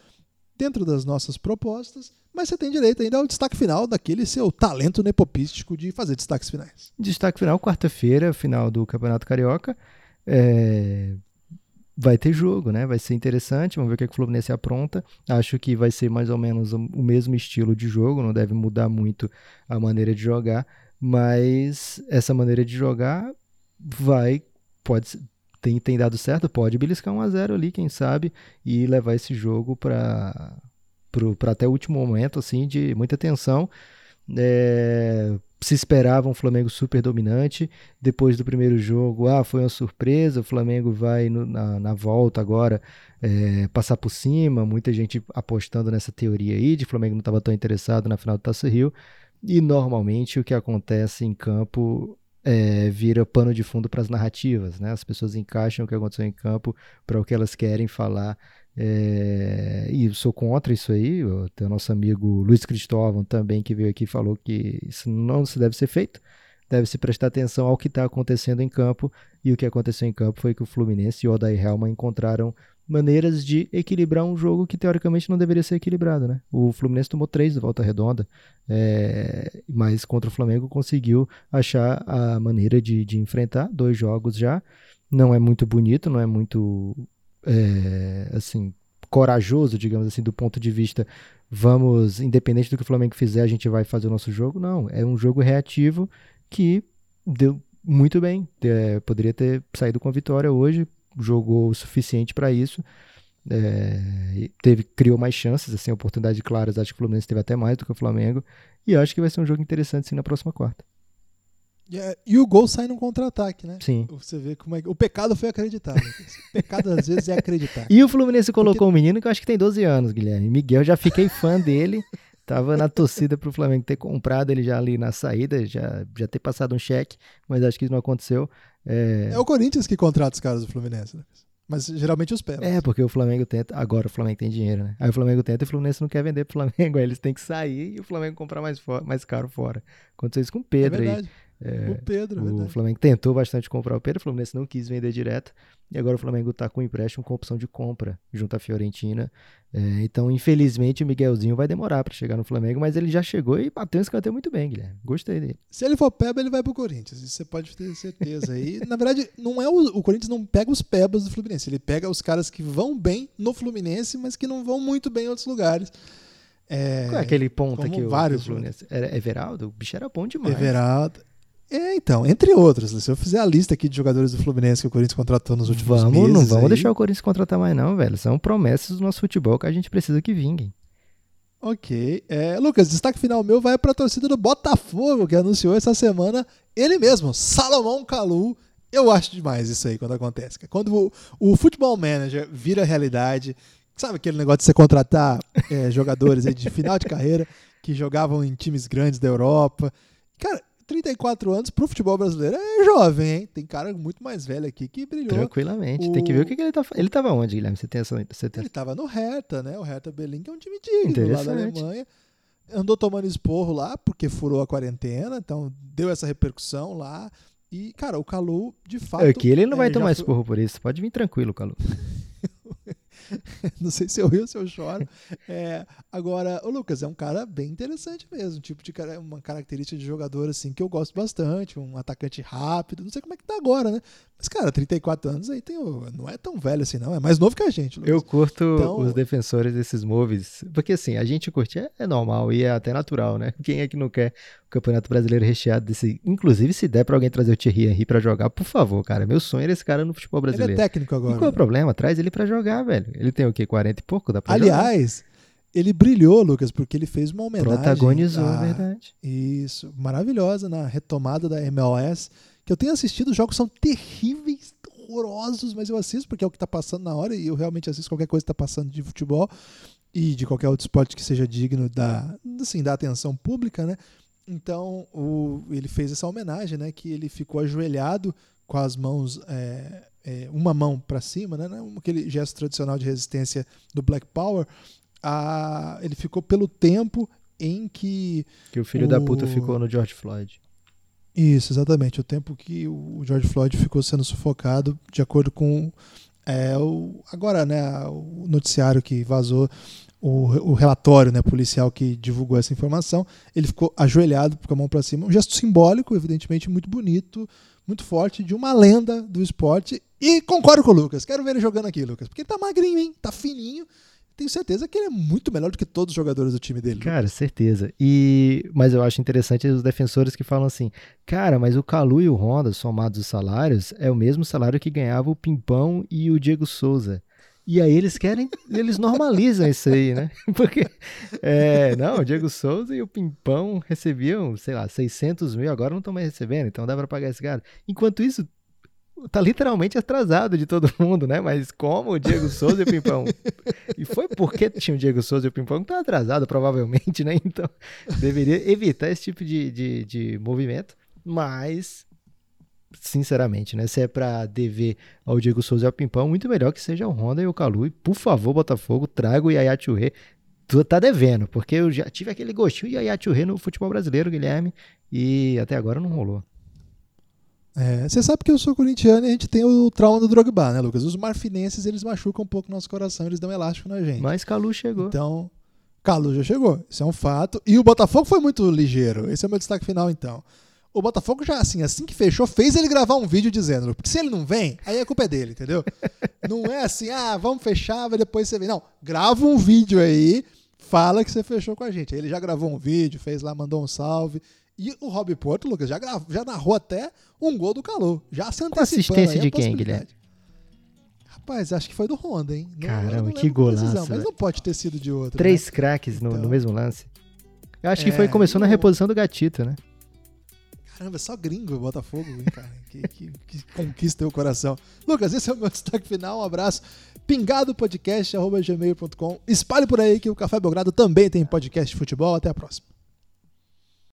dentro das nossas propostas, mas você tem direito ainda ao destaque final daquele seu talento nepopístico de fazer destaques finais. Destaque final, quarta-feira, final do Campeonato Carioca. É, vai ter jogo, né? Vai ser interessante. Vamos ver o que, é que o Fluminense apronta. Acho que vai ser mais ou menos o mesmo estilo de jogo, não deve mudar muito a maneira de jogar, mas essa maneira de jogar vai pode tem, tem dado certo, pode beliscar 1 a 0 ali, quem sabe, e levar esse jogo para até o último momento assim de muita tensão. É, se esperava um Flamengo super dominante. Depois do primeiro jogo, ah, foi uma surpresa. O Flamengo vai no, na, na, volta agora é, passar por cima. Muita gente apostando nessa teoria aí de Flamengo não estava tão interessado na final do Taça Rio. E normalmente o que acontece em campo é, vira pano de fundo para as narrativas, né? As pessoas encaixam o que aconteceu em campo para o que elas querem falar é, e sou contra isso aí. O nosso amigo Luiz Cristóvão também que veio aqui falou que isso não se deve ser feito. Deve se prestar atenção ao que está acontecendo em campo. E o que aconteceu em campo foi que o Fluminense e o Odair Helman encontraram maneiras de equilibrar um jogo que teoricamente não deveria ser equilibrado, né? O Fluminense tomou três de volta redonda, é, mas contra o Flamengo conseguiu achar a maneira de, de enfrentar dois jogos já. Não é muito bonito, não é muito é, assim, corajoso, digamos assim, do ponto de vista vamos, independente do que o Flamengo fizer, a gente vai fazer o nosso jogo. Não, é um jogo reativo que deu muito bem. É, poderia ter saído com a vitória hoje, jogou o suficiente para isso. É, teve, criou mais chances, assim, oportunidades claras. Acho que o Fluminense teve até mais do que o Flamengo. E acho que vai ser um jogo interessante sim na próxima quarta. Yeah, e o gol sai num contra-ataque, né? Sim. Você vê como é. O pecado foi acreditar. Né? o pecado, às vezes, é acreditar. E o Fluminense colocou Porque... um menino que eu acho que tem 12 anos, Guilherme. Miguel, já fiquei fã dele. Tava na torcida pro Flamengo ter comprado ele já ali na saída, já, já ter passado um cheque, mas acho que isso não aconteceu. É, é o Corinthians que contrata os caras do Fluminense, né? Mas geralmente os pés. É, porque o Flamengo tenta. Agora o Flamengo tem dinheiro, né? Aí o Flamengo tenta e o Fluminense não quer vender pro Flamengo. Aí eles têm que sair e o Flamengo comprar mais, mais caro fora. Aconteceu isso com o Pedro é aí. É, o Pedro, O Flamengo tentou bastante comprar o Pedro, o Fluminense não quis vender direto. E agora o Flamengo está com empréstimo com opção de compra junto à Fiorentina. É, então, infelizmente, o Miguelzinho vai demorar para chegar no Flamengo, mas ele já chegou e bateu esse canteiro muito bem, Guilherme. Gostei dele. Se ele for peba, ele vai pro Corinthians. Isso você pode ter certeza. E, na verdade, não é o, o Corinthians não pega os pebas do Fluminense. Ele pega os caras que vão bem no Fluminense, mas que não vão muito bem em outros lugares. É, Qual é aquele aqui? Vários. O Fluminense? Era Everaldo? O bicho era bom demais. Everaldo. É, então, entre outros. Se eu fizer a lista aqui de jogadores do Fluminense que o Corinthians contratou nos últimos vamos, meses. Não vamos aí... deixar o Corinthians contratar mais, não, velho. São promessas do nosso futebol que a gente precisa que vinguem. Ok. É, Lucas, destaque final meu vai para a torcida do Botafogo, que anunciou essa semana ele mesmo, Salomão Calu. Eu acho demais isso aí quando acontece. Quando o, o futebol manager vira realidade, sabe aquele negócio de você contratar é, jogadores de final de carreira que jogavam em times grandes da Europa. Cara, 34 anos pro futebol brasileiro é jovem, hein? Tem cara muito mais velho aqui que brilhou. Tranquilamente. O... Tem que ver o que, que ele tá Ele tava onde, Guilherme? Você tem essa. Você tem... Ele tava no Hertha, né? O Hertha Berlim, que é um time digno lá da Alemanha. Andou tomando esporro lá, porque furou a quarentena, então deu essa repercussão lá. E, cara, o Calu, de fato. Aqui ele não vai é, tomar foi... esporro por isso. Pode vir tranquilo, Calu. não sei se eu rio ou se eu choro. É, agora, o Lucas é um cara bem interessante mesmo, tipo de uma característica de jogador assim que eu gosto bastante, um atacante rápido. Não sei como é que tá agora, né? Mas cara, 34 anos aí tem, não é tão velho assim não, é mais novo que a gente. Lucas. Eu curto então, os defensores desses moves, porque assim, a gente curte é, é normal e é até natural, né? Quem é que não quer o Campeonato Brasileiro recheado desse, inclusive se der para alguém trazer o Thierry Henry para jogar, por favor, cara, meu sonho era esse cara no futebol brasileiro. Ele é técnico agora. E qual é o problema? Traz ele para jogar, velho. Ele tem o quê? 40 e pouco? Dá pra Aliás, jogar? Ele brilhou, Lucas, porque ele fez uma homenagem. Protagonizou, a... verdade. Isso, maravilhosa na retomada da MLS. Que eu tenho assistido, os jogos são terríveis, horrorosos, mas eu assisto porque é o que está passando na hora e eu realmente assisto qualquer coisa que está passando de futebol e de qualquer outro esporte que seja digno da, assim, da atenção pública, né? Então, o, ele fez essa homenagem, né? Que ele ficou ajoelhado com as mãos é, é, uma mão para cima, né, né, aquele gesto tradicional de resistência do Black Power, a, ele ficou pelo tempo em que. Que o filho o... da puta ficou no George Floyd. Isso, exatamente. O tempo que o George Floyd ficou sendo sufocado, de acordo com é, o, agora, né, o noticiário que vazou, o, o relatório né, policial que divulgou essa informação, ele ficou ajoelhado com a mão para cima. Um gesto simbólico, evidentemente, muito bonito, muito forte, de uma lenda do esporte. E concordo com o Lucas. Quero ver ele jogando aqui, Lucas. Porque ele tá magrinho, hein? Tá fininho. Tenho certeza que ele é muito melhor do que todos os jogadores do time dele. Cara, certeza. E mas eu acho interessante os defensores que falam assim: "Cara, mas o Calu e o Honda, somados os salários, é o mesmo salário que ganhava o Pimpão e o Diego Souza". E aí eles querem, eles normalizam isso aí, né? Porque, é, não, o Diego Souza e o Pimpão recebiam, sei lá, 600 mil, agora não estão mais recebendo, então dá para pagar esse cara. Enquanto isso, tá literalmente atrasado de todo mundo, né? Mas como o Diego Souza e o Pimpão. E foi porque tinha o Diego Souza e o Pimpão que tá atrasado, provavelmente, né? Então, deveria evitar esse tipo de, de, de movimento. Mas sinceramente, né? Se é para dever ao Diego Souza e ao Pimpão, muito melhor que seja o Honda e o Calu. E, por favor, Botafogo, traga o Yaya Touré. Tu tá devendo, porque eu já tive aquele gostinho de Yaya Touré no futebol brasileiro, Guilherme, e até agora não rolou. É, você sabe que eu sou corintiano e a gente tem o trauma do Drogba, né, Lucas? Os marfinenses, eles machucam um pouco o nosso coração, eles dão elástico na gente. Mas Calu chegou. Então, Calu já chegou, isso é um fato. E o Botafogo foi muito ligeiro, esse é o meu destaque final, então o Botafogo já, assim, assim que fechou, fez ele gravar um vídeo dizendo, porque se ele não vem, aí a culpa é dele, entendeu? não é assim, ah, vamos fechar, vai depois você vem. Não, grava um vídeo aí, fala que você fechou com a gente. Aí ele já gravou um vídeo, fez lá, mandou um salve. E o Rob Porto, Lucas, já, gravou, já narrou até um gol do calor. Já se antecipando. Com assistência de quem, Guilherme? Rapaz, acho que foi do Honda, hein? Caramba, que golaço. Decisão, mas não pode ter sido de outro. Três né? craques no, então, no, mesmo lance. Eu acho é, que foi começou na reposição do Gatito, né? Caramba, é só gringo Botafogo, hein, cara? que, que, que, conquista o coração. Lucas, esse é o meu destaque final. Um abraço. Pingado podcast, gmail.com. Espalhe por aí que o Café Belgrado também tem podcast de futebol. Até a próxima.